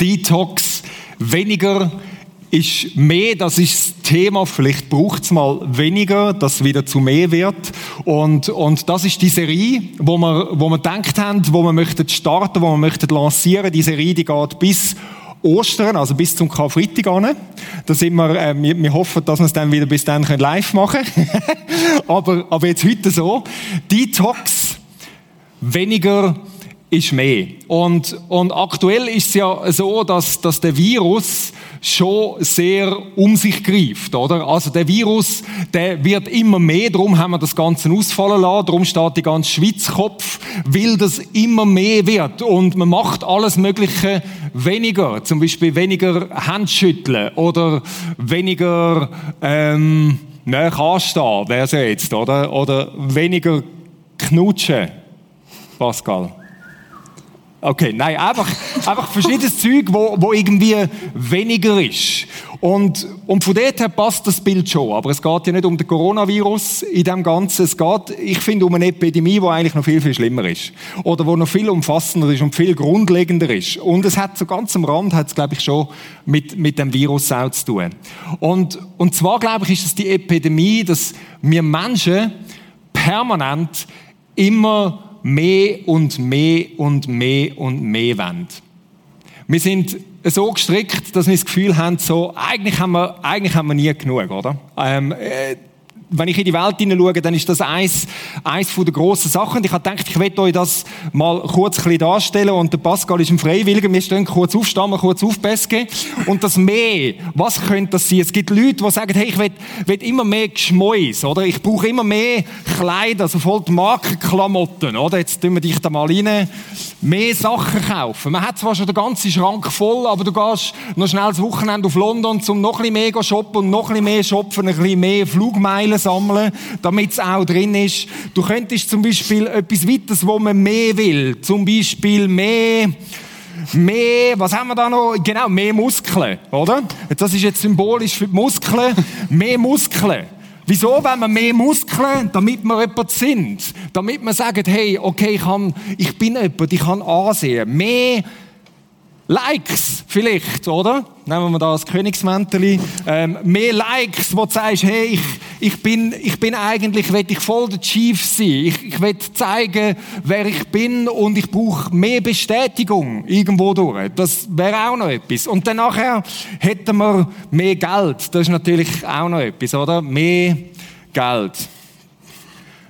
Detox, weniger ist mehr, das ist das Thema, vielleicht braucht es mal weniger, dass wieder zu mehr wird. Und, und das ist die Serie, wo wir, wo wir gedacht haben, wo wir möchten starten, wo wir möchten lancieren. Die Serie, die geht bis Ostern, also bis zum Karfreitag an. Da sind wir, äh, wir, wir hoffen, dass wir es dann wieder bis dann live machen können. aber, aber jetzt heute so. Detox, weniger ist mehr. Und, und aktuell ist es ja so, dass, dass der Virus schon sehr um sich greift, oder? Also der Virus, der wird immer mehr, darum haben wir das Ganze ausfallen lassen, darum steht die ganze Schweiz Kopf, weil das immer mehr wird und man macht alles Mögliche weniger, zum Beispiel weniger Handschütteln oder weniger ähm, näher anstehen, wäre es ja jetzt, oder? Oder weniger knutschen, Pascal. Okay, nein, einfach, einfach verschiedenes Zeug, wo, wo irgendwie weniger ist. Und, und von dort her passt das Bild schon. Aber es geht ja nicht um den Coronavirus in dem Ganzen. Es geht, ich finde, um eine Epidemie, die eigentlich noch viel, viel schlimmer ist. Oder wo noch viel umfassender ist und viel grundlegender ist. Und es hat so ganz am Rand, hat es, glaube ich, schon mit, mit dem Virus auch zu tun. Und, und zwar, glaube ich, ist es die Epidemie, dass wir Menschen permanent immer mehr und mehr und mehr und mehr wollen. Wir sind so gestrickt, dass wir das Gefühl haben, so, eigentlich haben wir, eigentlich haben wir nie genug, oder? Ähm, äh, wenn ich in die Welt hineinschaue, dann ist das eins, eins von der grossen Sachen. Ich habe gedacht, ich werde euch das mal kurz ein darstellen. Und der Pascal ist ein Freiwilliger. Wir stehen kurz aufstehen, wir kurz aufbessen. Und das mehr, was könnte das sein? Es gibt Leute, die sagen, hey, ich will, immer mehr Geschmäus, oder? Ich brauche immer mehr Kleider, also voll die Markenklamotten, oder? Jetzt tun wir dich da mal rein. Mehr Sachen kaufen. Man hat zwar schon den ganzen Schrank voll, aber du gehst noch schnell das Wochenende auf London, um noch ein bisschen mehr shoppen und noch ein bisschen mehr shoppen, ein bisschen mehr Flugmeilen sammeln, damit es auch drin ist. Du könntest zum Beispiel etwas weiteres, wo man mehr will. Zum Beispiel mehr, mehr, was haben wir da noch? Genau, mehr Muskeln, oder? Das ist jetzt symbolisch für die Muskeln. Mehr Muskeln. Wieso wenn wir mehr Muskeln? Damit wir jemand sind. Damit wir sagen, hey, okay, ich, kann, ich bin jemand, ich kann ansehen. Mehr Likes vielleicht, oder? Nehmen wir da das Königsmäntel. Ähm, mehr Likes, wo du sagst, hey, ich, ich, bin, ich bin eigentlich, will ich voll der Chief sein. Ich, ich will zeigen, wer ich bin und ich brauche mehr Bestätigung irgendwo durch. Das wäre auch noch etwas. Und dann nachher hätten wir mehr Geld. Das ist natürlich auch noch etwas, oder? Mehr Geld.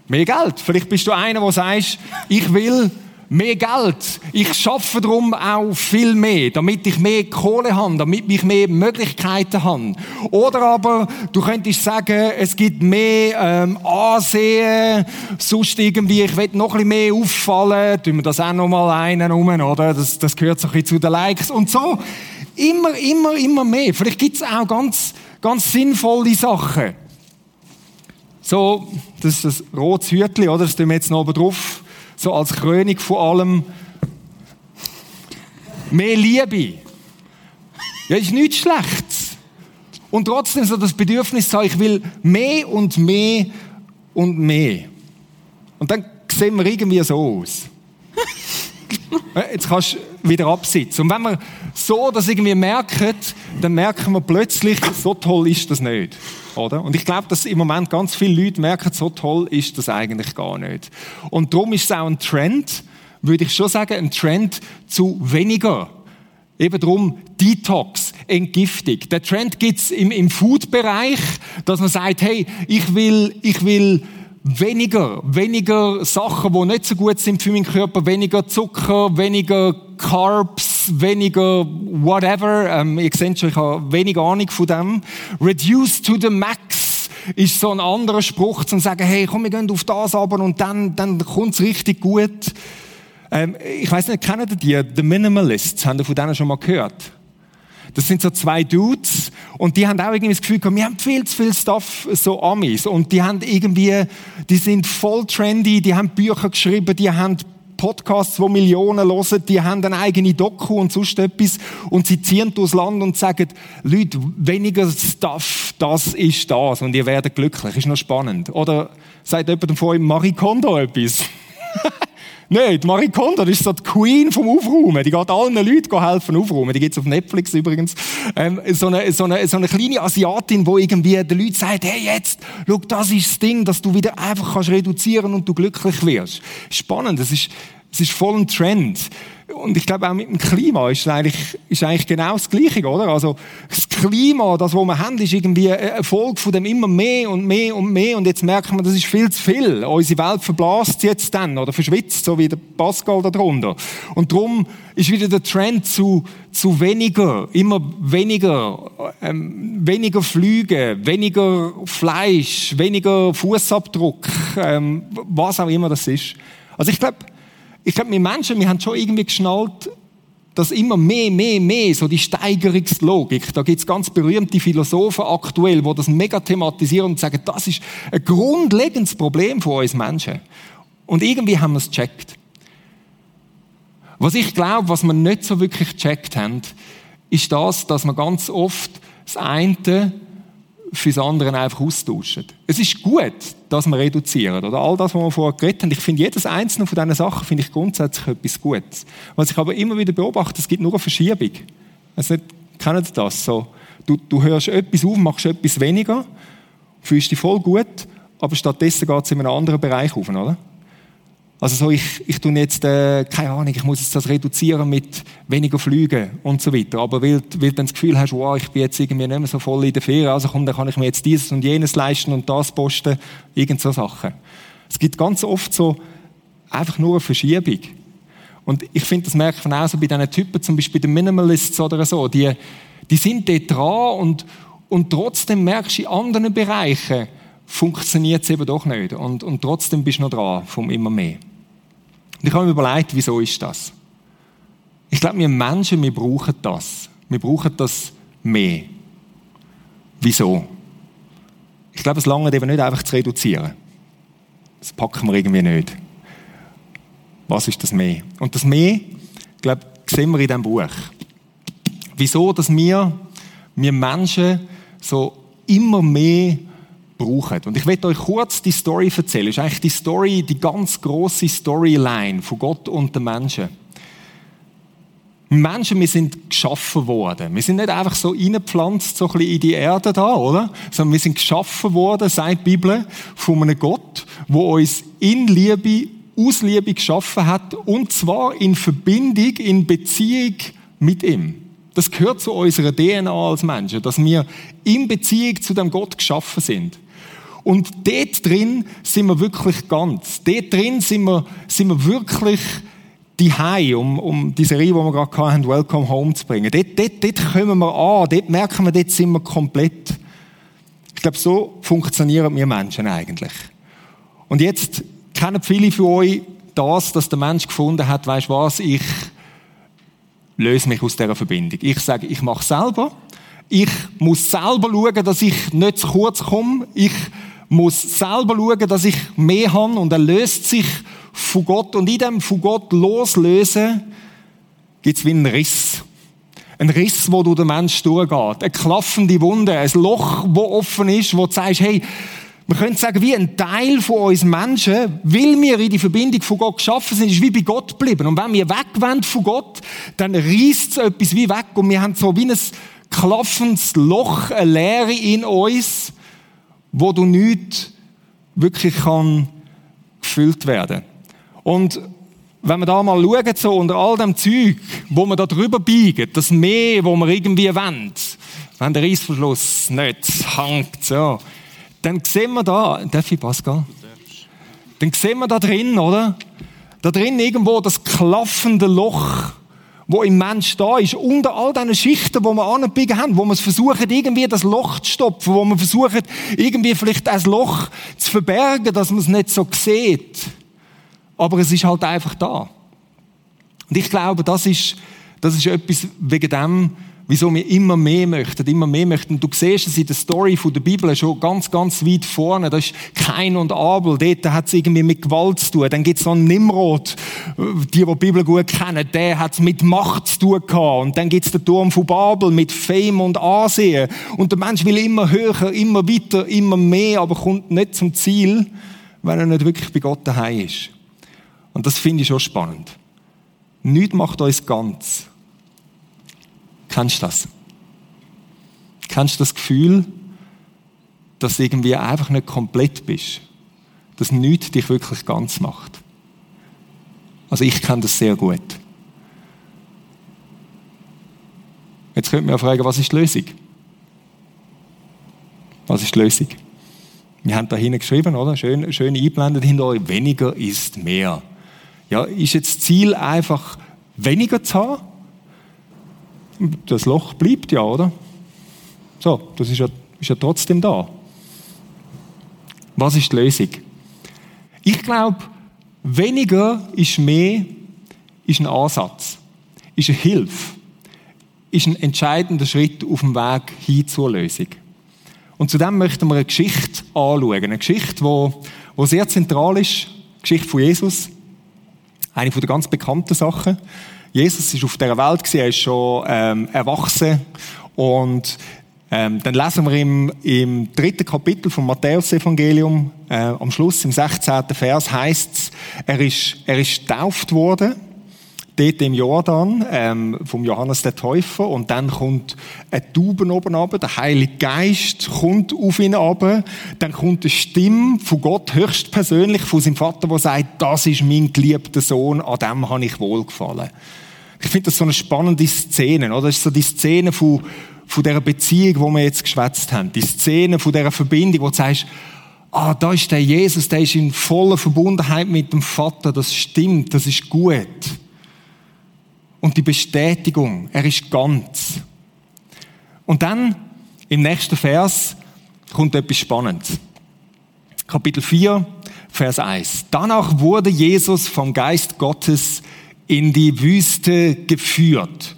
Mehr Geld. Vielleicht bist du einer, der sagst, ich will mehr Geld. Ich schaffe darum auch viel mehr, damit ich mehr Kohle habe, damit ich mehr Möglichkeiten habe. Oder aber du könntest sagen, es gibt mehr ähm, Ansehen, sonst irgendwie, ich will noch ein mehr auffallen, tun wir das auch noch mal einen rum, oder? Das, das gehört so ein bisschen zu den Likes und so. Immer, immer, immer mehr. Vielleicht gibt es auch ganz, ganz sinnvolle Sachen. So, das ist das rotes Hütchen, oder? Das tun wir jetzt noch oben drauf so als Krönung von allem. Mehr Liebe. Ja, ist nichts Schlechtes. Und trotzdem so das Bedürfnis zu ich will mehr und mehr und mehr. Und dann sehen wir irgendwie so aus. Jetzt kannst du wieder absitzen. Und wenn wir so das irgendwie merken, dann merken wir plötzlich, so toll ist das nicht. Oder? Und ich glaube, dass im Moment ganz viele Leute merken, so toll ist das eigentlich gar nicht. Und darum ist es auch ein Trend, würde ich schon sagen, ein Trend zu weniger. Eben darum Detox, Entgiftung. Der Trend gibt's im, im Food-Bereich, dass man sagt, hey, ich will, ich will weniger, weniger Sachen, die nicht so gut sind für meinen Körper, weniger Zucker, weniger Carbs, weniger whatever. Ähm, ihr seht schon, ich habe wenig Ahnung von dem. Reduce to the max ist so ein anderer Spruch, zum sagen, hey, komm, wir gehen auf das aber und dann, dann kommt's richtig gut. Ähm, ich weiß nicht, kennen die The Minimalists? Haben ihr von denen schon mal gehört? Das sind so zwei Dudes und die haben auch irgendwie das Gefühl gehabt, wir haben viel zu viel Stuff, so Amis. Und die haben irgendwie, die sind voll trendy, die haben Bücher geschrieben, die haben Podcasts, wo Millionen hören, die haben eine eigene Doku und sonst etwas und sie ziehen durchs Land und sagen, Leute, weniger Stuff, das ist das und ihr werdet glücklich. Ist noch spannend. Oder sagt jemand von euch Marie Kondo etwas? Nein, die Marie Kondo, das ist so die Queen vom Aufräumen. Die geht allen Leuten helfen aufräumen. Die gibt's auf Netflix übrigens. Ähm, so, eine, so, eine, so eine kleine Asiatin, wo irgendwie den Leuten sagt, hey jetzt, schau, das ist das Ding, dass du wieder einfach kannst reduzieren und du glücklich wirst. Spannend, es ist, es ist voll ein Trend. Und ich glaube, auch mit dem Klima ist eigentlich, ist eigentlich genau das Gleiche, oder? Also, das Klima, das, was wir haben, ist irgendwie eine Folge von dem immer mehr und mehr und mehr. Und jetzt merken wir, das ist viel zu viel. Unsere Welt verblasst jetzt dann, oder verschwitzt, so wie der Pascal da drunter. Und darum ist wieder der Trend zu, zu weniger, immer weniger, ähm, weniger Flüge, weniger Fleisch, weniger Fußabdruck, ähm, was auch immer das ist. Also ich glaube, ich glaube, wir Menschen, wir haben schon irgendwie geschnallt, dass immer mehr, mehr, mehr, so die Steigerungslogik, da gibt es ganz berühmte Philosophen aktuell, die das mega thematisieren und sagen, das ist ein grundlegendes Problem von uns Menschen. Und irgendwie haben wir es gecheckt. Was ich glaube, was wir nicht so wirklich gecheckt haben, ist das, dass wir ganz oft das eine fürs andere einfach austauschen. Es ist gut, dass wir reduzieren, oder? All das, was wir vorher geredet haben. Ich finde, jedes einzelne von diesen Sachen finde ich grundsätzlich etwas Gutes. Was ich aber immer wieder beobachte, es gibt nur eine Verschiebung. Also nicht, kennen Sie das? So, du, du hörst etwas auf, machst etwas weniger, fühlst dich voll gut, aber stattdessen geht es in einem anderen Bereich auf, oder? Also so, ich, ich tue jetzt, äh, keine Ahnung, ich muss jetzt das reduzieren mit weniger Flügen und so weiter. Aber weil, weil du dann das Gefühl hast, wow, ich bin jetzt irgendwie nicht mehr so voll in der Ferien, also komm, dann kann ich mir jetzt dieses und jenes leisten und das posten, irgend so Sachen. Es gibt ganz oft so einfach nur eine Verschiebung. Und ich finde, das merkt man auch so bei diesen Typen, zum Beispiel den Minimalists oder so, die, die sind dort dran und, und trotzdem merkst du in anderen Bereichen, funktioniert es eben doch nicht. Und, und trotzdem bist du noch dran, vom immer mehr. Und ich habe mir überlegt, wieso ist das? Ich glaube, wir Menschen, wir brauchen das. Wir brauchen das mehr. Wieso? Ich glaube, es lange eben nicht einfach zu reduzieren. Das packen wir irgendwie nicht. Was ist das mehr? Und das mehr, glaube, sehen wir in diesem Buch. Wieso, dass wir, wir Menschen so immer mehr brauchen. Und ich werde euch kurz die Story erzählen. Das ist eigentlich die Story, die ganz große Storyline von Gott und den Menschen. Menschen, wir sind geschaffen worden. Wir sind nicht einfach so reingepflanzt, so ein bisschen in die Erde da, oder? Sondern wir sind geschaffen worden, sagt die Bibel, von einem Gott, wo uns in Liebe, aus Liebe geschaffen hat, und zwar in Verbindung, in Beziehung mit ihm. Das gehört zu unserer DNA als Menschen, dass wir in Beziehung zu dem Gott geschaffen sind. Und dort drin sind wir wirklich ganz. Dort drin sind wir, sind wir wirklich die Hai, um, um die Serie, die wir gerade hatten, Welcome Home zu bringen. Dort, dort, dort kommen wir an, dort merken wir, dort sind wir komplett. Ich glaube, so funktionieren wir Menschen eigentlich. Und jetzt kennen viele von euch das, dass der Mensch gefunden hat, weißt was, ich löse mich aus dieser Verbindung. Ich sage, ich mache selber. Ich muss selber schauen, dass ich nicht zu kurz komme. Ich muss selber schauen, dass ich mehr habe und er löst sich von Gott. Und in dem von Gott loslösen gibt es wie einen Riss. Ein Riss, wo durch den Mensch durchgeht. Eine klaffende Wunde, ein Loch, wo offen ist, wo du sagst, hey, man könnte sagen, wie ein Teil von uns Menschen, weil wir in die Verbindung von Gott geschaffen sind, ist wie bei Gott geblieben. Und wenn wir wegwenden von Gott, dann reißt es etwas wie weg und wir haben so wie ein klaffendes Loch, eine Leere in uns, wo du nicht wirklich kann gefüllt werden. Und wenn wir da mal schauen, so unter all dem Zeug, wo wir da drüber biegen, das Meer, wo wir irgendwie wollen, wenn der Reissverschluss nicht hängt, so, dann sehen wir da, darf ich Pascal? Dann sehen wir da drin, oder? Da drin irgendwo das klaffende Loch, wo im Mensch da ist, unter all diesen Schichten, wo wir angebiegen haben, wo wir versuchen, irgendwie das Loch zu stopfen, wo wir versuchen, irgendwie vielleicht das Loch zu verbergen, dass man es nicht so sieht. Aber es ist halt einfach da. Und ich glaube, das ist, das ist etwas wegen dem, wieso wir immer mehr möchten, immer mehr möchten. Du siehst es in der Story von der Bibel schon ganz, ganz weit vorne. Das ist Kain und Abel. Dort hat es irgendwie mit Gewalt zu tun. Dann gibt es noch Nimrod. Die, die die Bibel gut kennen, der hat es mit Macht zu tun gehabt. Und dann gibt es den Turm von Babel mit Fame und Ansehen. Und der Mensch will immer höher, immer weiter, immer mehr, aber kommt nicht zum Ziel, wenn er nicht wirklich bei Gott daheim ist. Und das finde ich schon spannend. Nichts macht uns ganz. Kennst du das? Kennst du das Gefühl, dass du irgendwie einfach nicht komplett bist? Dass nichts dich wirklich ganz macht? Also ich kenne das sehr gut. Jetzt könnte man ja fragen, was ist die Lösung? Was ist die Lösung? Wir haben da hinten geschrieben, oder? Schön, schön eingeblendet hinter euch. Weniger ist mehr. Ja, ist jetzt Ziel einfach weniger zu haben? Das Loch bleibt ja, oder? So, das ist ja, ist ja trotzdem da. Was ist die Lösung? Ich glaube, weniger ist mehr, ist ein Ansatz, ist eine Hilfe, ist ein entscheidender Schritt auf dem Weg hin zur Lösung. Und zudem möchten wir eine Geschichte anschauen. Eine Geschichte, die, sehr zentral ist. Die Geschichte von Jesus. Eine der ganz bekannten Sachen. Jesus ist auf dieser Welt, er ist schon ähm, erwachsen. Und ähm, dann lesen wir im, im dritten Kapitel vom Matthäus-Evangelium, äh, am Schluss, im 16. Vers, heißt es, er ist, er ist getauft worden dort im Jordan ähm, vom Johannes der Täufer und dann kommt ein Tauben oben runter, der Heilige Geist kommt auf ihn runter, dann kommt eine Stimme von Gott höchstpersönlich, von seinem Vater, der sagt, das ist mein geliebter Sohn, an dem habe ich wohlgefallen. Ich finde das so eine spannende Szene, oder? Das ist so die Szene von, von dieser Beziehung, wo wir jetzt geschwätzt haben. Die Szene von dieser Verbindung, wo du sagst, ah, da ist der Jesus, der ist in voller Verbundenheit mit dem Vater, das stimmt, das ist gut und die Bestätigung, er ist ganz. Und dann im nächsten Vers kommt etwas Spannendes. Kapitel 4, Vers 1. Danach wurde Jesus vom Geist Gottes in die Wüste geführt,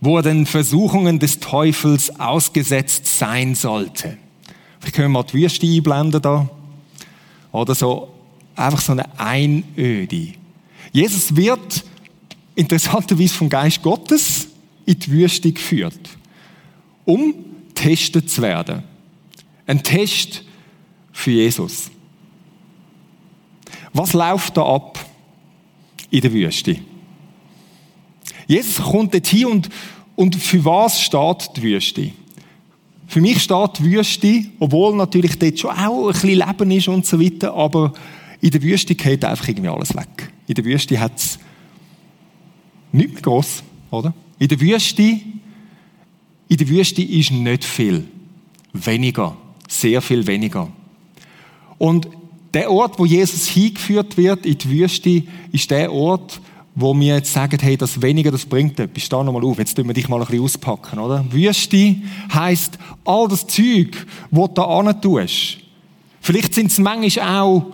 wo er den Versuchungen des Teufels ausgesetzt sein sollte. Vielleicht können wir mal die Wüste einblenden da. Oder so, einfach so eine Einöde. Jesus wird interessanterweise vom Geist Gottes in die Wüste geführt, um testet zu werden. Ein Test für Jesus. Was läuft da ab in der Wüste? Jesus kommt dort hin und, und für was steht die Wüste? Für mich steht die Wüste, obwohl natürlich dort schon auch ein bisschen Leben ist und so weiter, aber in der Wüste geht einfach irgendwie alles weg. In der Wüste hat es nicht mehr gross, oder? In der Wüste, in der Wüste ist nicht viel. Weniger. Sehr viel weniger. Und der Ort, wo Jesus hingeführt wird, in die Wüste, ist der Ort, wo wir jetzt sagen, hey, das weniger, das bringt etwas. Steh nochmal auf, jetzt tun wir dich mal ein bisschen auspacken, oder? Wüste heisst, all das Zeug, was du da tust. Vielleicht sind es manchmal auch,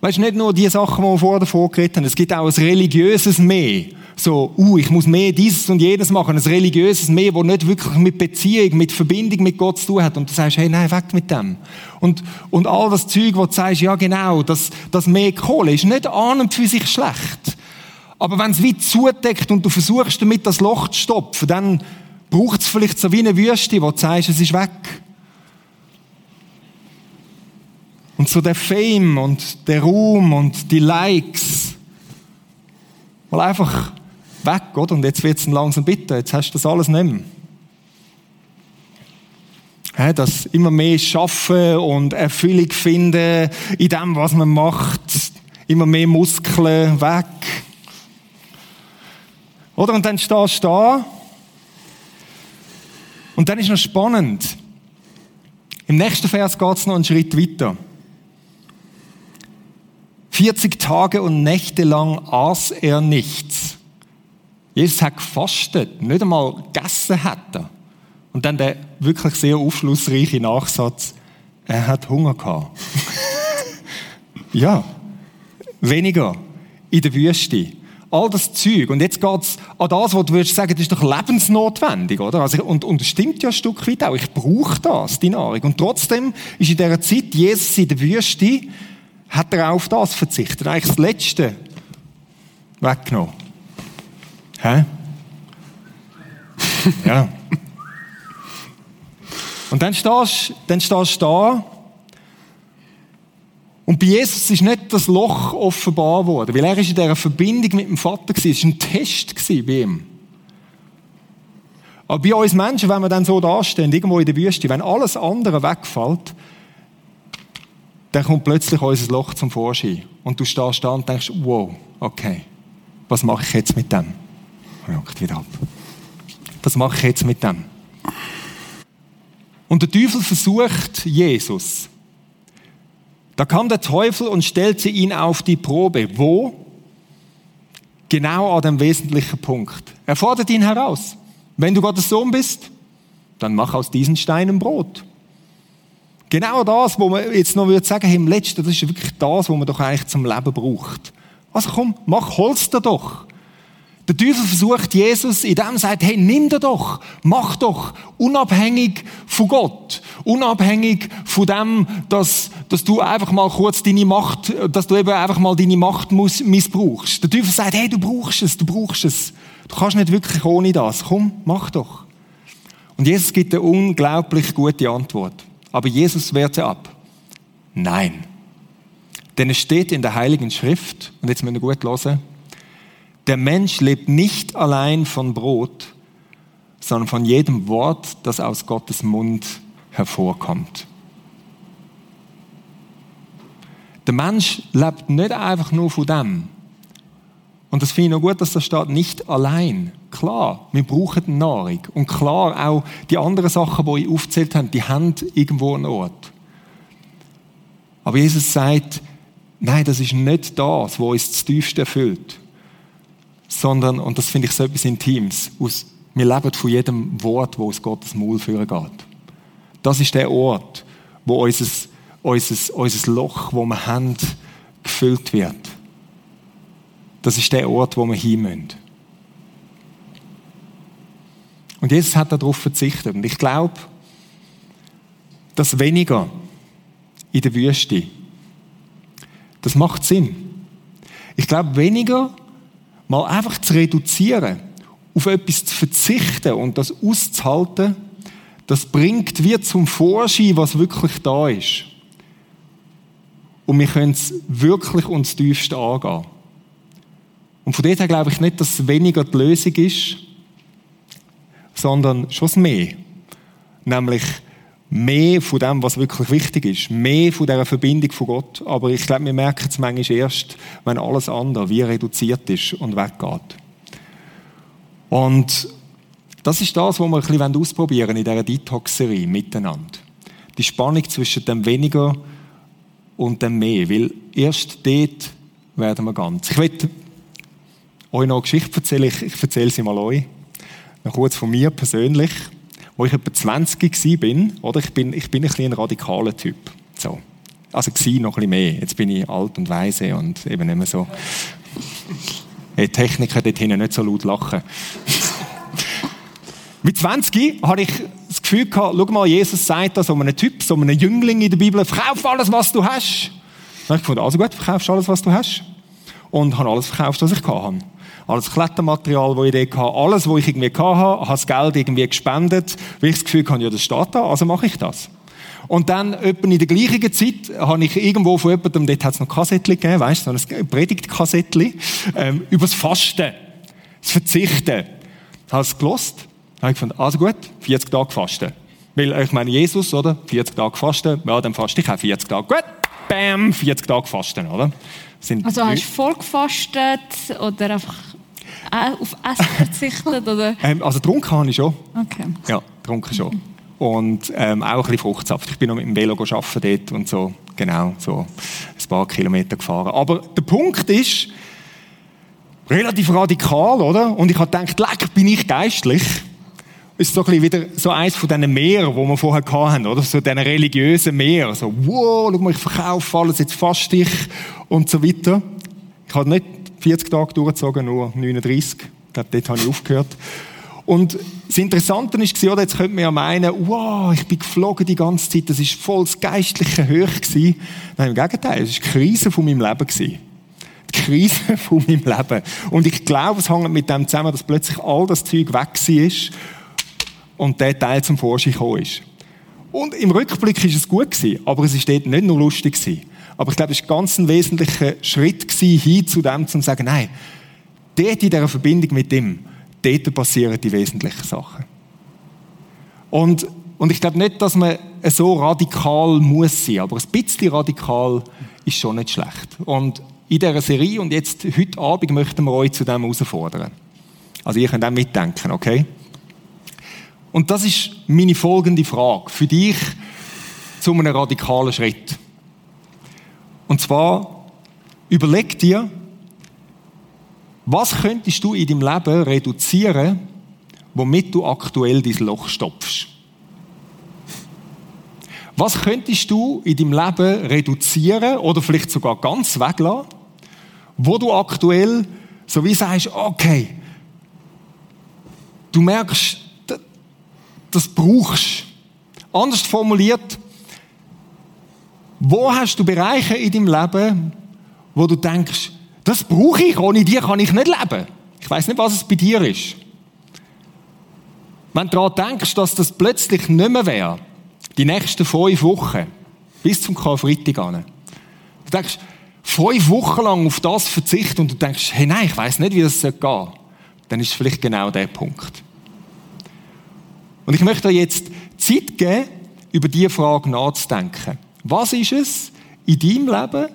weißt du, nicht nur die Sachen, die wir vorher davor geredet haben, es gibt auch ein religiöses Mehr so, uh, ich muss mehr dieses und jenes machen, ein religiöses mehr, wo nicht wirklich mit Beziehung, mit Verbindung mit Gott zu tun hat. Und du sagst, hey, nein, weg mit dem. Und, und all das Zeug, wo du sagst, ja genau, das, das mehr Kohle ist nicht an und für sich schlecht. Aber wenn es wie zudeckt und du versuchst damit das Loch zu stopfen, dann braucht es vielleicht so wie eine Wüste, wo du sagst, es ist weg. Und so der Fame und der Ruhm und die Likes, mal einfach weg, oder? Und jetzt wird es langsam bitter, jetzt hast du das alles nicht mehr. Ja, das immer mehr schaffen und Erfüllung finden in dem, was man macht. Immer mehr Muskeln weg. Oder? Und dann stehst du da. Und dann ist noch spannend. Im nächsten Vers geht es noch einen Schritt weiter. 40 Tage und Nächte lang aß er nichts. Jesus hat gefastet, nicht einmal gegessen er. Und dann der wirklich sehr aufschlussreiche Nachsatz, er hat Hunger gehabt. ja, weniger in der Wüste. All das Zeug. Und jetzt geht's an das, wo du würdest sagen, das ist doch lebensnotwendig, oder? Also, und, und das stimmt ja ein Stück weit auch. Ich brauche das, die Nahrung. Und trotzdem ist in dieser Zeit Jesus in der Wüste, hat er auf das verzichtet. Eigentlich das Letzte weggenommen. Hä? ja. Und dann stehst, dann stehst du da Und bei Jesus ist nicht das Loch offenbar worden, weil er ist in dieser Verbindung mit dem Vater war. Es war ein Test bei ihm. Aber bei uns Menschen, wenn wir dann so dastehen, irgendwo in der Wüste, wenn alles andere wegfällt, dann kommt plötzlich unser Loch zum Vorschein. Und du stehst da und denkst, wow, okay, was mache ich jetzt mit dem? Wieder ab. Was mache ich jetzt mit dem? Und der Teufel versucht Jesus. Da kam der Teufel und stellte ihn auf die Probe. Wo? Genau an dem wesentlichen Punkt. Er fordert ihn heraus. Wenn du Gottes Sohn bist, dann mach aus diesen Steinen Brot. Genau das, wo man jetzt noch würde sagen, im Letzten, das ist wirklich das, was man doch eigentlich zum Leben braucht. Also komm, mach Holster doch. Der Teufel versucht Jesus, in dem sagt, hey, nimm dir doch, mach doch, unabhängig von Gott, unabhängig von dem, dass, dass du einfach mal kurz deine Macht, dass du eben einfach mal deine Macht missbrauchst. Der Teufel sagt, hey, du brauchst es, du brauchst es. Du kannst nicht wirklich ohne das. Komm, mach doch. Und Jesus gibt eine unglaublich gute Antwort. Aber Jesus wehrt sie ab. Nein. Denn es steht in der Heiligen Schrift, und jetzt müssen wir gut hören, der Mensch lebt nicht allein von Brot, sondern von jedem Wort, das aus Gottes Mund hervorkommt. Der Mensch lebt nicht einfach nur von dem. Und das finde ich noch gut, dass das steht, nicht allein. Klar, wir brauchen Nahrung. Und klar, auch die anderen Sachen, die ich aufgezählt habe, die haben irgendwo einen Ort. Aber Jesus sagt, nein, das ist nicht das, was uns das tiefste erfüllt sondern, und das finde ich so etwas Intimes, aus, wir leben von jedem Wort, wo aus Gottes Maul führen geht. Das ist der Ort, wo unser, unser, unser Loch, wo wir haben, gefüllt wird. Das ist der Ort, wo wir hin. Und Jesus hat darauf verzichtet. Und ich glaube, dass weniger in der Wüste, das macht Sinn. Ich glaube, weniger mal einfach zu reduzieren, auf etwas zu verzichten und das auszuhalten, das bringt wir zum Vorschein, was wirklich da ist. Und wir können es wirklich uns tiefst angehen. Und von dort her glaube ich nicht, dass weniger die Lösung ist, sondern schon Mehr. Nämlich mehr von dem, was wirklich wichtig ist. Mehr von dieser Verbindung von Gott. Aber ich glaube, wir merken es manchmal erst, wenn alles andere wie reduziert ist und weggeht. Und das ist das, was wir ein bisschen ausprobieren in dieser Detox-Serie miteinander. Die Spannung zwischen dem Weniger und dem Mehr. Weil erst dort werden wir ganz. Ich will euch noch eine Geschichte erzählen. Ich, ich erzähle sie mal euch. Noch kurz von mir persönlich wo ich etwa 20 war, oder? Ich bin, ich bin ein, ein radikaler Typ. So. Also noch ein bisschen mehr. Jetzt bin ich alt und weise und eben nicht mehr so. Die Techniker dort hinten nicht so laut lachen. Mit 20 hatte ich das Gefühl gehabt, schau mal, Jesus sagt da so einem Typ, so einem Jüngling in der Bibel, verkauf alles, was du hast. Dann habe ich gefunden, also gut, verkaufst alles, was du hast. Und habe alles verkauft, was ich hatte alles Klettermaterial, das ich hatte, alles, was ich irgendwie hatte, habe das Geld irgendwie gespendet, weil ich das Gefühl hatte, ja, das steht da, also mache ich das. Und dann, etwa in der gleichen Zeit, habe ich irgendwo von jemandem, dort hat es noch Kassettchen gegeben, weißt du, so ein Predigtkassettchen, ähm, über das Fasten, das Verzichten. Habe es gelost, habe ich gefunden, also gut, 40 Tage fasten. Weil, ich meine, Jesus, oder? 40 Tage fasten, ja, dann faste ich auch 40 Tage. Gut, bam, 40 Tage fasten, oder? Sind also hast du vorgefastet oder einfach auf Essen verzichtet? Oder? Ähm, also getrunken habe ich schon. Okay. Ja, getrunken schon. Und ähm, auch ein bisschen Fruchtsaft. Ich bin noch mit dem Velo arbeiten dort und so, genau, so ein paar Kilometer gefahren. Aber der Punkt ist, relativ radikal, oder? Und ich habe gedacht, leck, bin ich geistlich. Ist so ein wieder so eins von diesen Meeren, die wir vorher hatten, oder? So diesen religiösen Meer. So, wow, schau mal, ich verkaufe alles, jetzt fast ich und so weiter. Ich habe nicht 40 Tage durchgezogen, nur 39. Ich glaube, dort habe ich aufgehört. Und das Interessante war, oder, jetzt könnte man ja meinen, wow, ich bin geflogen die ganze Zeit, das ist voll das geistliche Höch. Nein, im Gegenteil, es war die Krise von meinem Leben. Die Krise von meinem Leben. Und ich glaube, es hängt mit dem zusammen, dass plötzlich all das Zeug weg war und der Teil zum Vorschein gekommen ist. Und im Rückblick war es gut aber es war dort nicht nur lustig. Aber ich glaube, es war ganz ein wesentlicher Schritt hin zu dem, zu sagen, nein, dort in dieser Verbindung mit ihm, dort passieren die wesentlichen Sachen. Und, und ich glaube nicht, dass man so radikal muss sein, aber ein bisschen radikal ist schon nicht schlecht. Und in dieser Serie und jetzt heute Abend möchten wir euch zu dem herausfordern. Also ihr könnt auch mitdenken, okay? Und das ist meine folgende Frage für dich zu einem radikalen Schritt. Und zwar, überleg dir, was könntest du in deinem Leben reduzieren, womit du aktuell dein Loch stopfst? Was könntest du in deinem Leben reduzieren oder vielleicht sogar ganz weglassen, wo du aktuell so wie sagst, okay, du merkst, das brauchst. Anders formuliert, wo hast du Bereiche in deinem Leben, wo du denkst, das brauche ich, ohne die kann ich nicht leben. Ich weiß nicht, was es bei dir ist. Wenn du daran denkst, dass das plötzlich nicht mehr wäre, die nächsten fünf Wochen, bis zum Karfreitag an, du denkst, fünf Wochen lang auf das verzichten und du denkst, hey nein, ich weiß nicht, wie das gehen soll, dann ist es vielleicht genau der Punkt. Und ich möchte dir jetzt Zeit geben, über diese Frage nachzudenken. Was ist es in deinem Leben,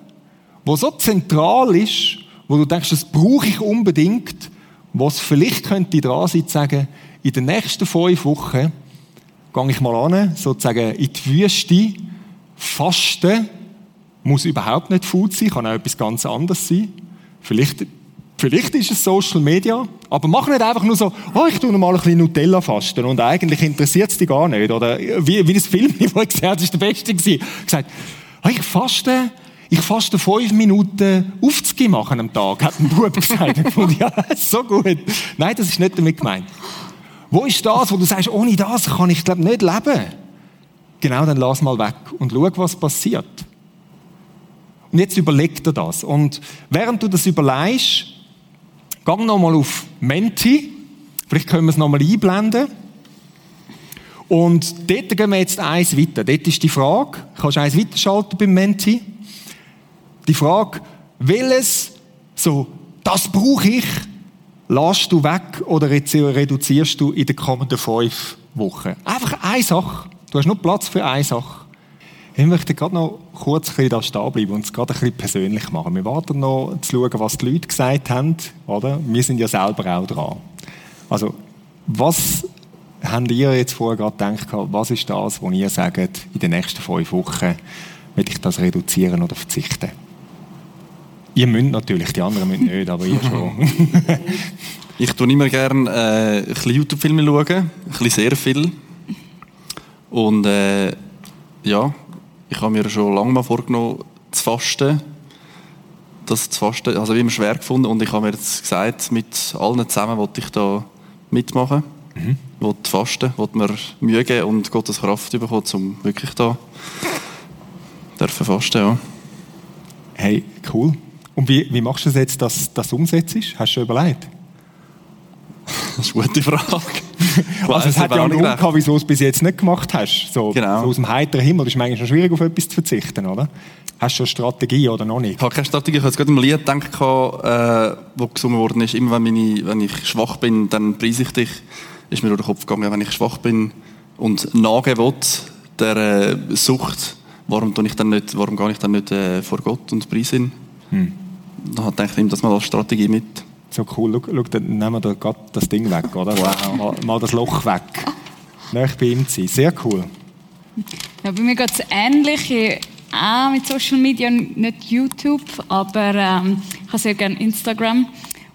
was so zentral ist, wo du denkst, das brauche ich unbedingt, was vielleicht könnte dran sein, zu sagen, in den nächsten fünf Wochen gehe ich mal an, sozusagen in die Wüste, fasten, muss überhaupt nicht Food sein, kann auch etwas ganz anderes sein. Vielleicht, vielleicht ist es Social Media, aber mach nicht einfach nur so, oh, ich tue mal ein bisschen Nutella fasten und eigentlich interessiert es dich gar nicht. Oder wie, wie das Film, das ich gesehen habe, das war der beste gewesen. Gesagt, oh, ich faste, ich faste fünf Minuten Aufzug machen am Tag, hat ein Bub gesagt. Und ja, so gut. Nein, das ist nicht damit gemeint. Wo ist das, wo du sagst, ohne das kann ich, glaube nicht leben? Genau, dann lass mal weg und schau, was passiert. Und jetzt überleg dir das. Und während du das überlegst, geh nochmal auf Menti. Vielleicht können wir es nochmal einblenden. Und dort gehen wir jetzt eins weiter. Dort ist die Frage, kannst du eins weiterschalten beim Menti? Die Frage, welches, so, das brauche ich, lässt du weg oder reduzierst du in den kommenden fünf Wochen? Einfach eine Sache. Du hast nur Platz für eine Sache. Ich möchte gerade noch kurz ein bisschen da stehen bleiben und es gerade ein bisschen persönlich machen. Wir warten noch zu schauen, was die Leute gesagt haben, oder? Wir sind ja selber auch dran. Also, was habt ihr jetzt vorher gerade gedacht, was ist das, wo ihr sagt, in den nächsten fünf Wochen will ich das reduzieren oder verzichten? Ihr müsst natürlich, die anderen müssen nicht, aber ihr schon. ich tue immer gerne äh, ein bisschen YouTube-Filme schauen, ein bisschen sehr viel. Und äh, ja, ich habe mir schon lange mal vorgenommen, zu fasten. Das zu fasten, also immer schwer gefunden und ich habe mir jetzt gesagt, mit allen zusammen wollte ich da mitmachen. Mhm. Wollte fasten, wollte mir Mühe geben und Gottes Kraft bekommen, um wirklich da dürfen fasten, ja. Hey, cool. Und wie, wie machst du es jetzt, dass das umsetzt? Hast du schon überlegt? Das ist eine gute Frage. also es hat ja einen Grund gehabt, wieso du es bis jetzt nicht gemacht hast. So, genau. so aus dem heiteren Himmel. Das ist manchmal schon schwierig, auf etwas zu verzichten, oder? Hast du schon eine Strategie oder noch nicht? Ich habe keine Strategie. Ich habe jetzt gerade im Lied gedacht, äh, wo gesungen worden ist, immer wenn, meine, wenn ich schwach bin, dann preise ich dich. Ist mir durch den Kopf gegangen, wenn ich schwach bin und nagen will, der äh, Sucht, warum, tue ich dann nicht, warum gehe ich dann nicht äh, vor Gott und preise ihn? Hm. Da denke ich, nehme das mal als Strategie mit. So cool. Schau, schau dann nehmen wir gerade das Ding weg, oder? Wow. Mal, mal das Loch weg. Nicht bei ihm sein. Sehr cool. Ja, bei mir geht es ähnlich. Auch mit Social Media, nicht YouTube, aber ähm, ich habe sehr gerne Instagram.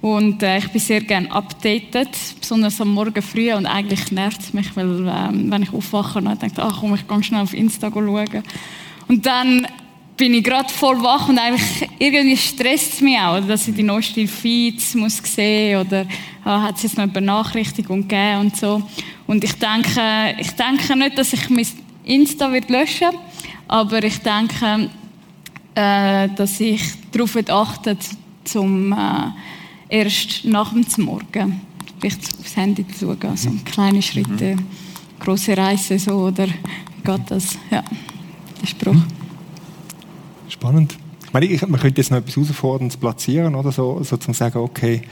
Und äh, ich bin sehr gerne updated, besonders am Morgen früh. Und eigentlich nervt es mich, weil ähm, wenn ich aufwache und denke, ach komm, ich gehe schnell auf Insta schauen. Und dann bin ich gerade voll wach und eigentlich irgendwie stresst es mich auch, dass ich die neuesten Feeds muss sehen oder ah, hat es jetzt noch eine Benachrichtigung gegeben und so. Und ich denke, ich denke nicht, dass ich mein Insta wird löschen aber ich denke, äh, dass ich darauf achte, zum äh, erst nach dem Morgen vielleicht aufs Handy zu schauen, also kleine Schritte, mhm. große Reise so oder wie geht das? Ja, der Spruch. Spannend. Ich meine, ich, man könnte jetzt noch etwas herausforderndes platzieren, oder so, so zum sagen, okay,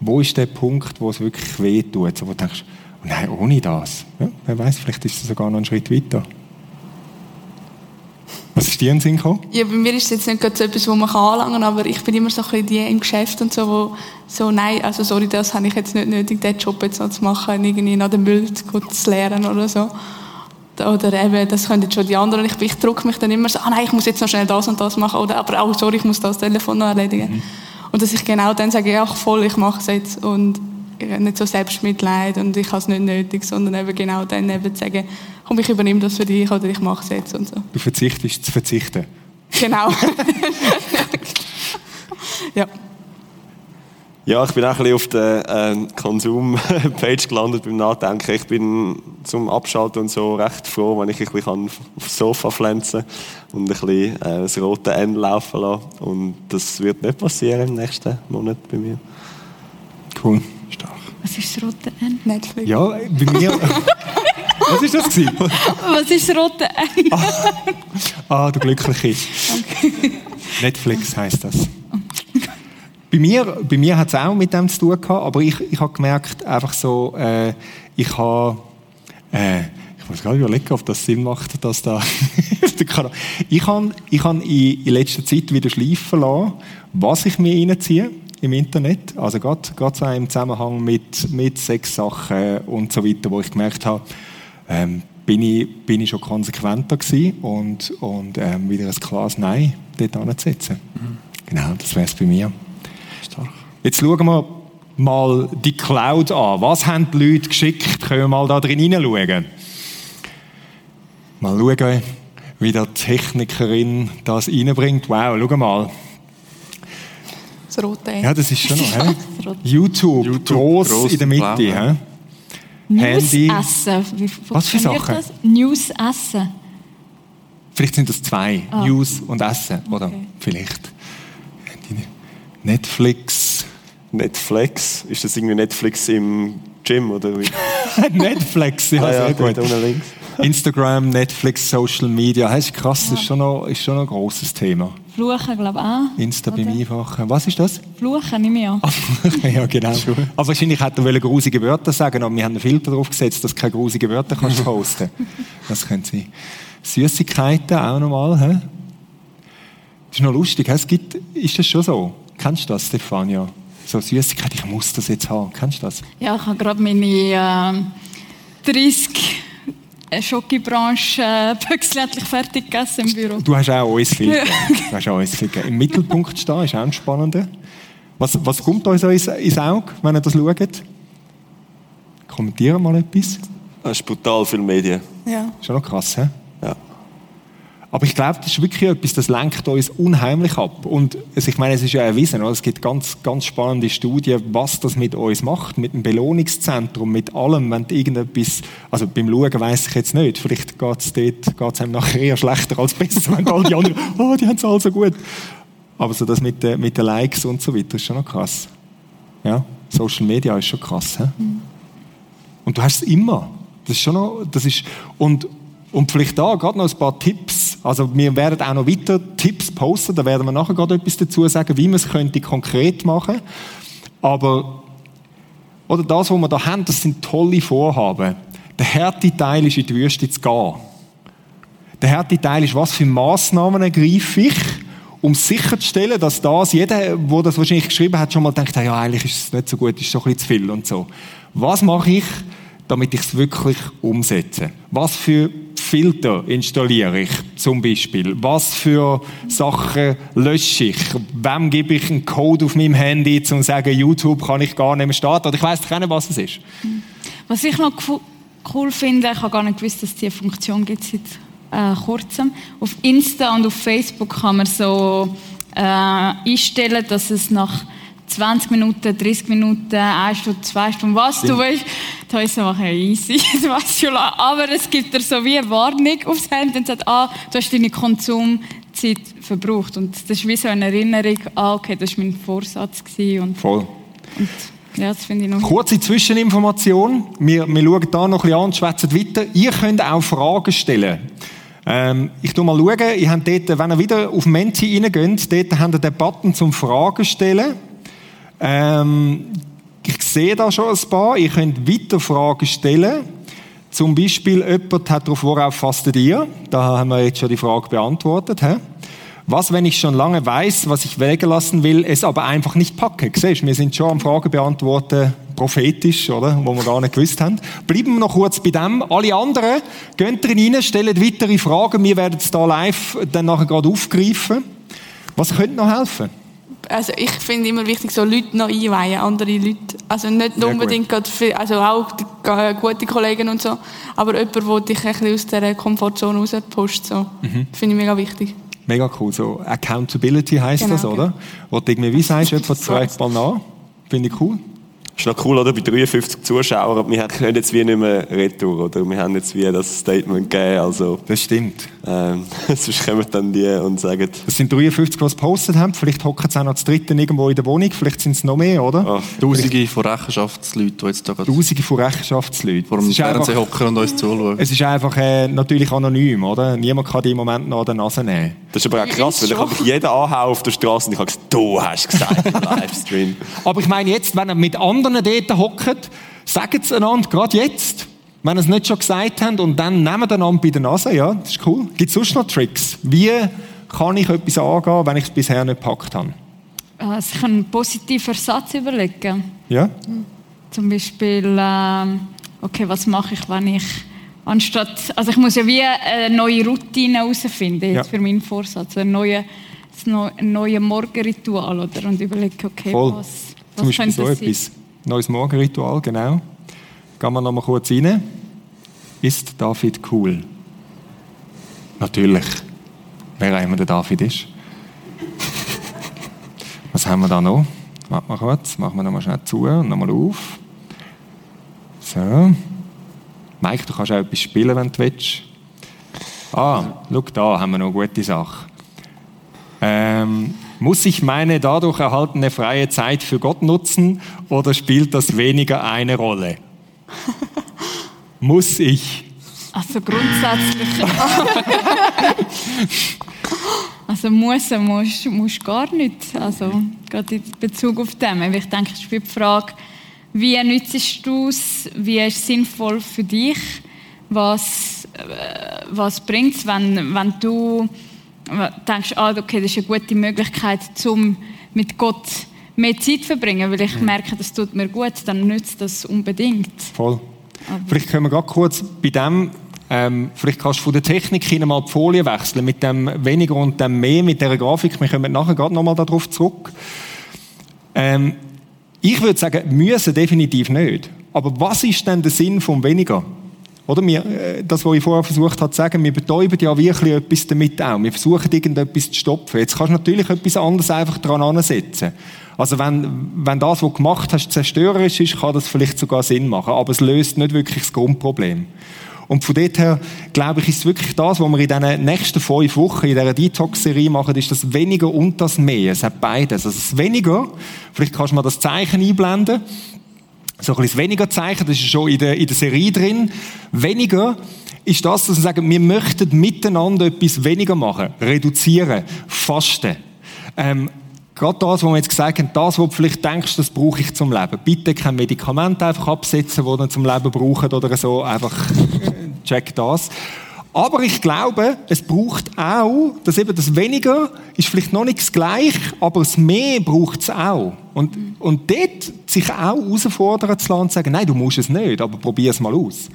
wo ist der Punkt, wo es wirklich weh tut, so, wo du denkst, oh nein, ohne das. Ja, wer weiß, vielleicht ist es sogar noch einen Schritt weiter. Was ist dir in den Sinn gekommen? Ja, bei mir ist es jetzt nicht gerade so etwas, wo man anlangen kann, aber ich bin immer so ein bisschen die im Geschäft und so, wo so, nein, also sorry, das habe ich jetzt nicht nötig, den Job jetzt noch zu machen, irgendwie nach dem Müll zu, lernen oder so. Oder eben, das können jetzt schon die anderen. Ich, ich drücke mich dann immer so, ah nein, ich muss jetzt noch schnell das und das machen. Oder, aber auch, sorry, ich muss das Telefon noch erledigen. Mhm. Und dass ich genau dann sage, ja, voll, ich mache es jetzt. Und nicht so Selbstmitleid und ich habe es nicht nötig, sondern eben genau dann eben zu sagen, komm, ich übernehme das für dich oder ich mache es jetzt und so. Du verzichtest zu verzichten. Genau. ja. Ja, ich bin auch ein bisschen auf der äh, Konsum-Page gelandet beim Nachdenken. Ich bin zum Abschalten und so recht froh, wenn ich ein bisschen aufs Sofa pflanzen und ein bisschen äh, das rote Ende laufen lassen. Und das wird nicht passieren im nächsten Monat bei mir. Cool. Stark. Was ist das rote Ende? Netflix. Ja, bei mir... Was ist das gewesen? Was ist das rote Ende? ah, ah, du Glückliche. Okay. Netflix heißt das. Bei mir, bei mir hat es auch mit dem zu tun gehabt, aber ich, ich habe gemerkt, einfach so, äh, ich habe, äh, ich muss gerade überlegen, ob das Sinn macht, dass da, ich habe, ich habe in, in letzter Zeit wieder schleifen lassen, was ich mir reinziehe im Internet, also gerade, gerade so im Zusammenhang mit, mit Sexsachen und so weiter, wo ich gemerkt habe, ähm, bin ich, bin ich schon konsequenter gewesen und, und ähm, wieder ein klares Nein dort anzusetzen. Mhm. Genau, das wäre es bei mir. Jetzt schauen wir mal die Cloud an. Was haben die Leute geschickt? Können wir mal da drin hineinschauen? Mal schauen, wie die Technikerin das reinbringt. Wow, schau mal. Das rote. Ja, das ist schon noch. YouTube, YouTube groß, groß in der Mitte. News Handy. essen. Wie Was für Sachen? Das? News essen. Vielleicht sind das zwei. Ah. News und Essen. Oder okay. vielleicht. Netflix. Netflix? Ist das irgendwie Netflix im Gym oder wie? Netflix, ja, ah, ja sehr gut. Instagram, Netflix, Social Media. Das ist krass, ja. das ist schon noch, ist schon noch ein grosses Thema. Fluchen, glaube ich auch. Insta beim Einfachen. Was ist das? Fluchen, nicht mehr. ja, genau. Aber wahrscheinlich hätte er grusige Wörter sagen aber wir haben einen Filter drauf gesetzt, dass du keine grusigen Wörter kannst posten Das könnte sein. Süßigkeiten auch nochmal. He? Das ist noch lustig. Es gibt, ist das schon so? Kennst du das, Stefania? So Süßigkeit, ich muss das jetzt haben. Kennst du das? Ja, ich habe gerade meine äh, 30 Schokibranche äh, pünktlich fertig gegessen im Büro. Du hast auch uns viel. Du hast auch uns viel gegeben. Im Mittelpunkt stehen ist auch ein spannender. Was, was kommt euch so ins, ins Auge, wenn ihr das schaut? Kommentieren mal etwas. Das ist brutal viel Medien. Ja. Schon noch krass, hä? Aber ich glaube, das ist wirklich etwas, das lenkt uns unheimlich ab. Und also ich meine, es ist ja erwiesen, oder? es gibt ganz, ganz spannende Studien, was das mit uns macht, mit dem Belohnungszentrum, mit allem, wenn irgendetwas, also beim Schauen weiss ich jetzt nicht, vielleicht geht es dort, geht's einem nachher eher schlechter als besser, wenn all die anderen, oh, die haben es alle so gut. Aber so das mit, den, mit den Likes und so weiter ist schon noch krass. Ja, Social Media ist schon krass. He? Mhm. Und du hast es immer. Das ist schon noch, das ist, und, und vielleicht da gerade noch ein paar Tipps. Also wir werden auch noch weiter Tipps posten, da werden wir nachher gerade etwas dazu sagen, wie man es könnte konkret machen. Aber oder das, was wir da haben, das sind tolle Vorhaben. Der härte Teil ist in die Wüste zu gehen. Der härte Teil ist, was für Massnahmen ergreife ich, um sicherzustellen, dass das, jeder, der das wahrscheinlich geschrieben hat, schon mal denkt, ja, eigentlich ist es nicht so gut, ist so ein bisschen zu viel und so. Was mache ich, damit ich es wirklich umsetze? Was für Filter installiere ich zum Beispiel? Was für Sachen lösche ich? Wem gebe ich einen Code auf meinem Handy, um zu sagen, YouTube kann ich gar nicht mehr starten? Oder ich weiß nicht, was es ist. Was ich noch cool finde, ich habe gar nicht gewusst, dass es diese Funktion gibt seit äh, kurzem. Auf Insta und auf Facebook kann man so äh, einstellen, dass es nach 20 Minuten, 30 Minuten, 1 Stunde, 2 Stunden, was du willst. Da ist es einfach easy, das weißt schon Aber es gibt dir so wie eine Warnung aufs Handy und sagt, ah, du hast deine Konsumzeit verbraucht. Und das ist wie so eine Erinnerung, ah, okay, das war mein Vorsatz. Und, Voll. Und, ja, das finde ich noch. Kurze Zwischeninformation. Wir, wir schauen da noch ein bisschen an und schwätzen weiter. Ihr könnt auch Fragen stellen. Ähm, ich tu mal schauen, ihr habt dort, wenn ihr wieder auf Menti reingeht, dort habt ihr den Button zum Fragen stellen. Ähm, ich sehe da schon ein paar. Ihr könnt weiter Fragen stellen. Zum Beispiel, jemand hat darauf, worauf fastet ihr? Da haben wir jetzt schon die Frage beantwortet. He? Was, wenn ich schon lange weiß, was ich wägen lassen will, es aber einfach nicht packe? Siehst, wir sind schon am Fragen beantworten, prophetisch, oder? Wo wir gar nicht gewusst haben. Bleiben wir noch kurz bei dem. Alle anderen, gehen rein, stellen weitere Fragen. Wir werden es da live dann nachher gerade aufgreifen. Was könnte noch helfen? Also ich finde immer wichtig, so Leute noch einweihen, andere Leute. Also nicht Sehr unbedingt gerade für, also auch die, äh, gute Kollegen und so, aber jemand, der dich ein bisschen aus dieser Komfortzone rauspusht, so. Mhm. Finde ich mega wichtig. Mega cool. So Accountability heißt Genau, das, oder? Wo du irgendwie wie sagst, jemand fragt mal nach. Finde ich cool. Ist noch cool, oder? Bei 53 Zuschauern, wir können jetzt wie nicht mehr retour, oder? Wir haben jetzt wie das Statement gegeben, also, Das stimmt. ähm, sonst kommen dann die und sagen, Das sind 53, die es gepostet haben. Vielleicht hocken sie auch noch zu dritten irgendwo in der Wohnung. Vielleicht sind es noch mehr, oder? ah, Tausende von Rechenschaftsleuten, die jetzt da gerade Tausende von Rechenschaftsleuten. vor dem Es ist einfach- Fernseher hocken und uns zuschauen. Es ist einfach äh, natürlich anonym, oder? Niemand kann die im Moment noch an der Nase nehmen. das ist aber auch krass, weil ich habe jeden anhauen auf der Straße und ich habe gesagt, du hast gesagt im Livestream. Aber ich meine jetzt, wenn ihr mit anderen dort hockt, sagt es einander, gerade jetzt. Wenn ihr es nicht schon gesagt habt und dann nehmt einander bei der Nase, ja, das ist cool. Gibt es sonst noch Tricks? Wie kann ich etwas angehen, wenn ich es bisher nicht gepackt habe? Äh, sich einen positiven Ersatz überlegen. Ja? Zum Beispiel, ähm, okay, was mache ich, wenn ich anstatt, also ich muss ja wie eine neue Routine herausfinden, Ja. für meinen Vorsatz, ein neues ein neues Morgenritual oder und überlegen, okay, Voll. was, Zum was Beispiel könnte so das sein? etwas. Neues Morgenritual, genau. Gehen wir noch mal kurz rein. Ist David cool? Natürlich. Wer immer der David ist. Was haben wir da noch? Warte mal kurz. Machen wir noch mal schnell zu und noch mal auf. So. Mike, du kannst auch etwas spielen, wenn du willst. Ah, schau, da haben wir noch eine gute Sache. Ähm, muss ich meine dadurch erhaltene freie Zeit für Gott nutzen oder spielt das weniger eine Rolle? muss ich? Also grundsätzlich. also muss, muss, muss gar nicht. Also gerade in Bezug auf. Weil Ich denke, es ist die Frage, wie nützt du es, wie ist es sinnvoll für dich, was, äh, was bringt es, wenn, wenn du denkst, ah, okay, das ist eine gute Möglichkeit, um mit Gott mehr Zeit zu verbringen, weil ich merke, das tut mir gut, dann nützt das unbedingt. Voll. Vielleicht können wir gerade kurz bei dem, ähm, vielleicht kannst du von der Technik hin mal die Folie wechseln, mit dem weniger und dem mehr, mit dieser Grafik. Wir kommen nachher gerade nochmal darauf zurück. Ähm, ich würde sagen, müssen definitiv nicht. Aber was ist denn der Sinn vom weniger? Oder wir, äh, das, was ich vorher versucht habe zu sagen, wir betäuben ja wirklich etwas damit auch. Wir versuchen irgendetwas zu stopfen. Jetzt kannst du natürlich etwas anderes einfach dran ansetzen. Also wenn, wenn das, was du gemacht hast, zerstörerisch ist, kann das vielleicht sogar Sinn machen. Aber es löst nicht wirklich das Grundproblem. Und von dort her, glaube ich, ist wirklich das, was wir in den nächsten fünf Wochen in dieser Detox-Serie machen, ist das Weniger und das Mehr. Es hat beides. Also das Weniger, vielleicht kannst du mal das Zeichen einblenden, so ein bisschen das Weniger-Zeichen, das ist schon in der, in der Serie drin. Weniger ist das, dass wir sagen, wir möchten miteinander etwas weniger machen. Reduzieren, fasten. Ähm, Gerade das, was wir jetzt gesagt haben, das, was du vielleicht denkst, das brauche ich zum Leben. Bitte kein Medikament einfach absetzen, das ihr zum Leben braucht oder so. Einfach check das. Aber ich glaube, es braucht auch, dass eben das Weniger ist vielleicht noch nicht das Gleiche, aber das Mehr braucht es auch. Und, und dort sich auch herausfordern zu lassen und sagen, nein, du musst es nicht, aber probier es mal aus.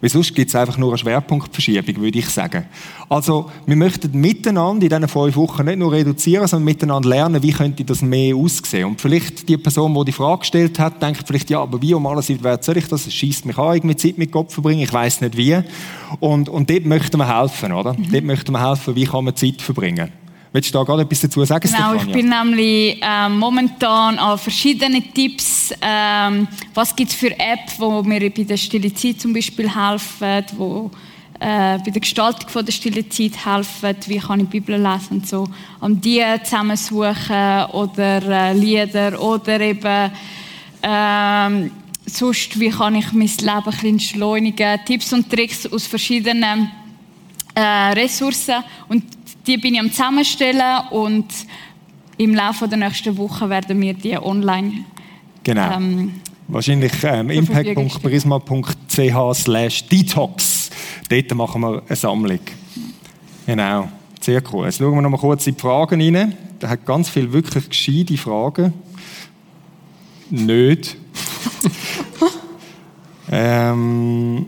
Weil sonst gibt es einfach nur eine Schwerpunktverschiebung, würde ich sagen. Also, wir möchten miteinander in diesen fünf Wochen nicht nur reduzieren, sondern miteinander lernen, wie könnte das mehr aussehen. Und vielleicht die Person, die die Frage gestellt hat, denkt vielleicht, ja, aber wie um alles in der soll ich das? Es schießt mich an, irgendwie Zeit mit Gott verbringen, ich weiß nicht wie. Und, und dort möchten wir helfen, oder? Dort möchten wir helfen, wie kann man Zeit verbringen. Willst du da gerade etwas dazu sagen, Genau, ich bin nämlich ähm, momentan an verschiedenen Tipps. Ähm, was gibt es für Apps, die mir bei der stille Zeit zum Beispiel helfen, wo äh, bei der Gestaltung von der stille Zeit helfen, wie kann ich die Bibel lesen und so. Am die zusammensuchen oder äh, Lieder oder eben ähm, sonst, wie kann ich mein Leben ein bisschen entschleunigen. Tipps und Tricks aus verschiedenen äh, Ressourcen und die bin ich am zusammenstellen und im Laufe der nächsten Woche werden wir die online Genau. ähm, Wahrscheinlich ähm, impact.prisma.ch slash detox. Dort machen wir eine Sammlung. Genau. Sehr cool. Jetzt schauen wir noch mal kurz in die Fragen rein. Da hat ganz viel wirklich gescheite Fragen. Nicht. ähm,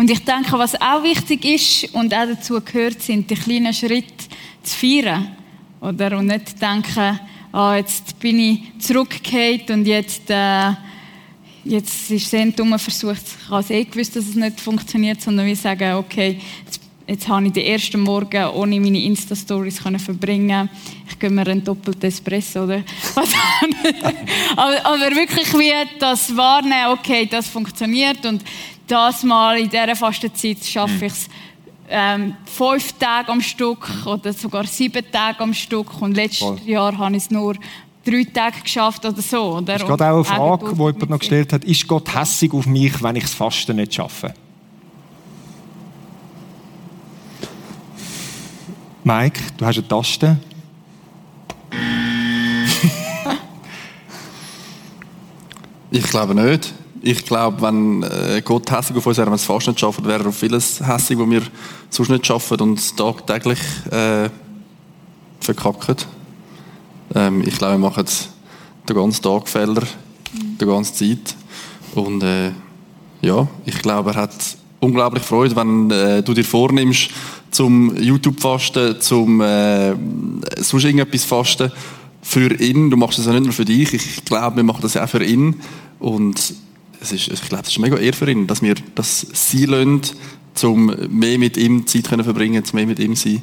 Und ich denke, was auch wichtig ist und auch dazu gehört, sind die kleinen Schritte zu feiern. Oder? Und nicht denken, ah, jetzt bin ich zurückgekehrt und jetzt, äh, jetzt ist es ein dummer Versuch. Ich habe eh gewusst, dass es nicht funktioniert, sondern wir sagen, okay, jetzt, jetzt habe ich den ersten Morgen ohne meine Insta-Stories verbringen. Ich gebe mir einen doppelten Espresso, oder? aber, aber wirklich wie das wahrnehmen, okay, das funktioniert und das mal in dieser Fastenzeit schaffe ich es ähm, fünf Tage am Stück oder sogar sieben Tage am Stück und letztes Voll. Jahr habe ich es nur drei Tage geschafft oder so. Oder? Das ist gerade auch eine Frage, die jemand noch gestellt hat. Ist Gott hässig auf mich, wenn ich das Fasten nicht schaffe? Mike, du hast eine Taste. Ich glaube nicht. Ich glaube, wenn äh, Gott hässig auf uns wäre, wenn wir es fast nicht schaffen, wäre er auf vieles hässig, was wir sonst nicht schaffen und tagtäglich äh, verkacken. Ähm, ich glaube, wir machen den ganzen Tag Fehler, die ganze Zeit. Und äh, ja, ich glaube, er hat unglaublich Freude, wenn äh, du dir vornimmst, zum YouTube-Fasten, zum äh, sonst irgendetwas fasten für ihn. Du machst das ja nicht nur für dich. Ich glaube, wir machen das auch für ihn. Und es ist, ich glaube, es ist mega eher für ihn, dass wir das sie lassen, um mehr mit ihm Zeit können verbringen, um mehr mit ihm zu sein.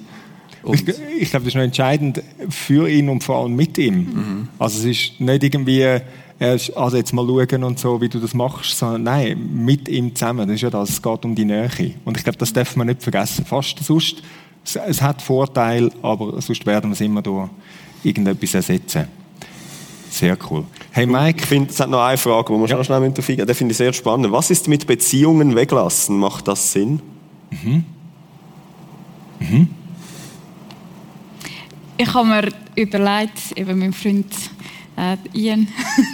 Und Ich, ich glaube, das ist noch entscheidend für ihn und vor allem mit ihm. Also es ist nicht irgendwie, also jetzt mal schauen und so, wie du das machst, sondern nein, mit ihm zusammen. Das ist ja das, es geht um die Nähe. Und ich glaube, das darf man nicht vergessen. Fast sonst, es, es hat Vorteile, aber sonst werden wir es immer durch irgendetwas ersetzen. Sehr cool. Hey Mike, Ich finde, es hat noch eine Frage, die wir schon schnell darauf eingehen. Die finde ich sehr spannend. Was ist mit Beziehungen weglassen? Macht das Sinn? Ich habe mir überlegt, eben mein Freund äh, Ian,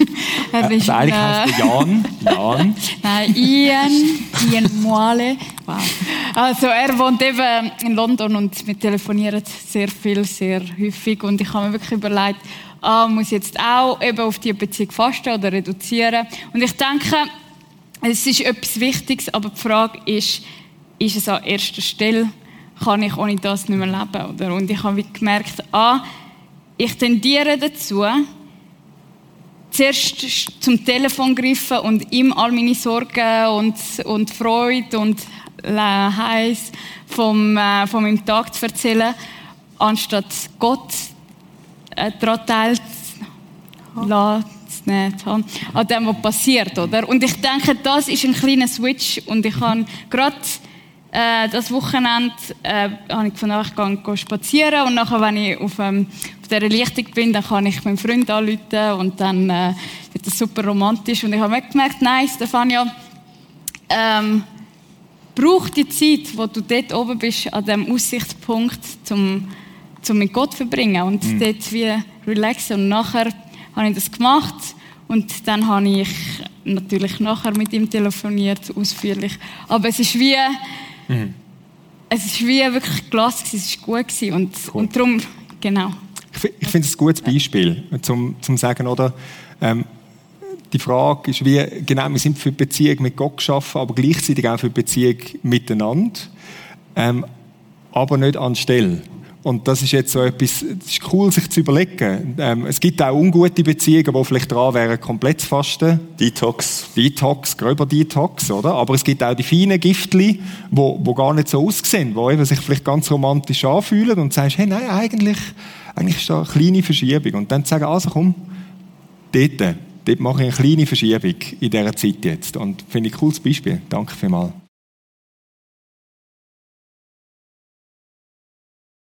er ist also eigentlich äh, heißt er Jan. Jan. Nein, Ian, Ian Moale. Wow. Also er wohnt eben in London und wir telefonieren sehr viel, sehr häufig und ich habe mir wirklich überlegt, ah, muss jetzt auch eben auf die Beziehung fasten oder reduzieren? Und ich denke, es ist etwas Wichtiges, aber die Frage ist, ist es an erster Stelle? Kann ich ohne das nicht mehr leben? Oder? Und ich habe gemerkt, ah, ich tendiere dazu, zuerst zum Telefon greifen und ihm all meine Sorgen und, und Freude und Heiß vom, äh, von meinem Tag zu erzählen, anstatt Gott äh, daran teilzunehmen, an dem, was passiert. Oder? Und ich denke, das ist ein kleiner Switch und ich habe gerade äh, das Wochenende äh, habe ich gefunden, ich gehe, spazieren und nachher, wenn ich auf, ähm, auf dieser Lichtung bin, dann kann ich meinen Freund anrufen und dann äh, wird das super romantisch und ich habe gemerkt, nein, Stefania, ähm, brauch die Zeit, wo du dort oben bist, an dem Aussichtspunkt, zum, zum mit Gott verbringen und dort wie relaxen und nachher habe ich das gemacht und dann habe ich natürlich nachher mit ihm telefoniert, ausführlich, aber es ist wie es ist wie wirklich klasse, es war gut gewesen und, und darum, genau. Ich fi- Ich finde es ein gutes Beispiel, zum, zum sagen, oder? Ähm, die Frage ist wie, genau, wir sind für die Beziehung mit Gott geschaffen, aber gleichzeitig auch für die Beziehung miteinander, ähm, aber nicht anstelle. Und das ist jetzt so etwas, es ist cool, sich zu überlegen. Ähm, es gibt auch ungute Beziehungen, die vielleicht dran wären, komplett zu fasten. Detox. Detox, gröber Detox, oder? Aber es gibt auch die feinen Giftli, wo, wo gar nicht so aussehen, wo eben sich vielleicht ganz romantisch anfühlen und sagst, hey, nein, eigentlich, eigentlich ist da eine kleine Verschiebung. Und dann zu sagen, also komm, dort, dort mache ich eine kleine Verschiebung in dieser Zeit jetzt. Und finde ich ein cooles Beispiel. Danke vielmals.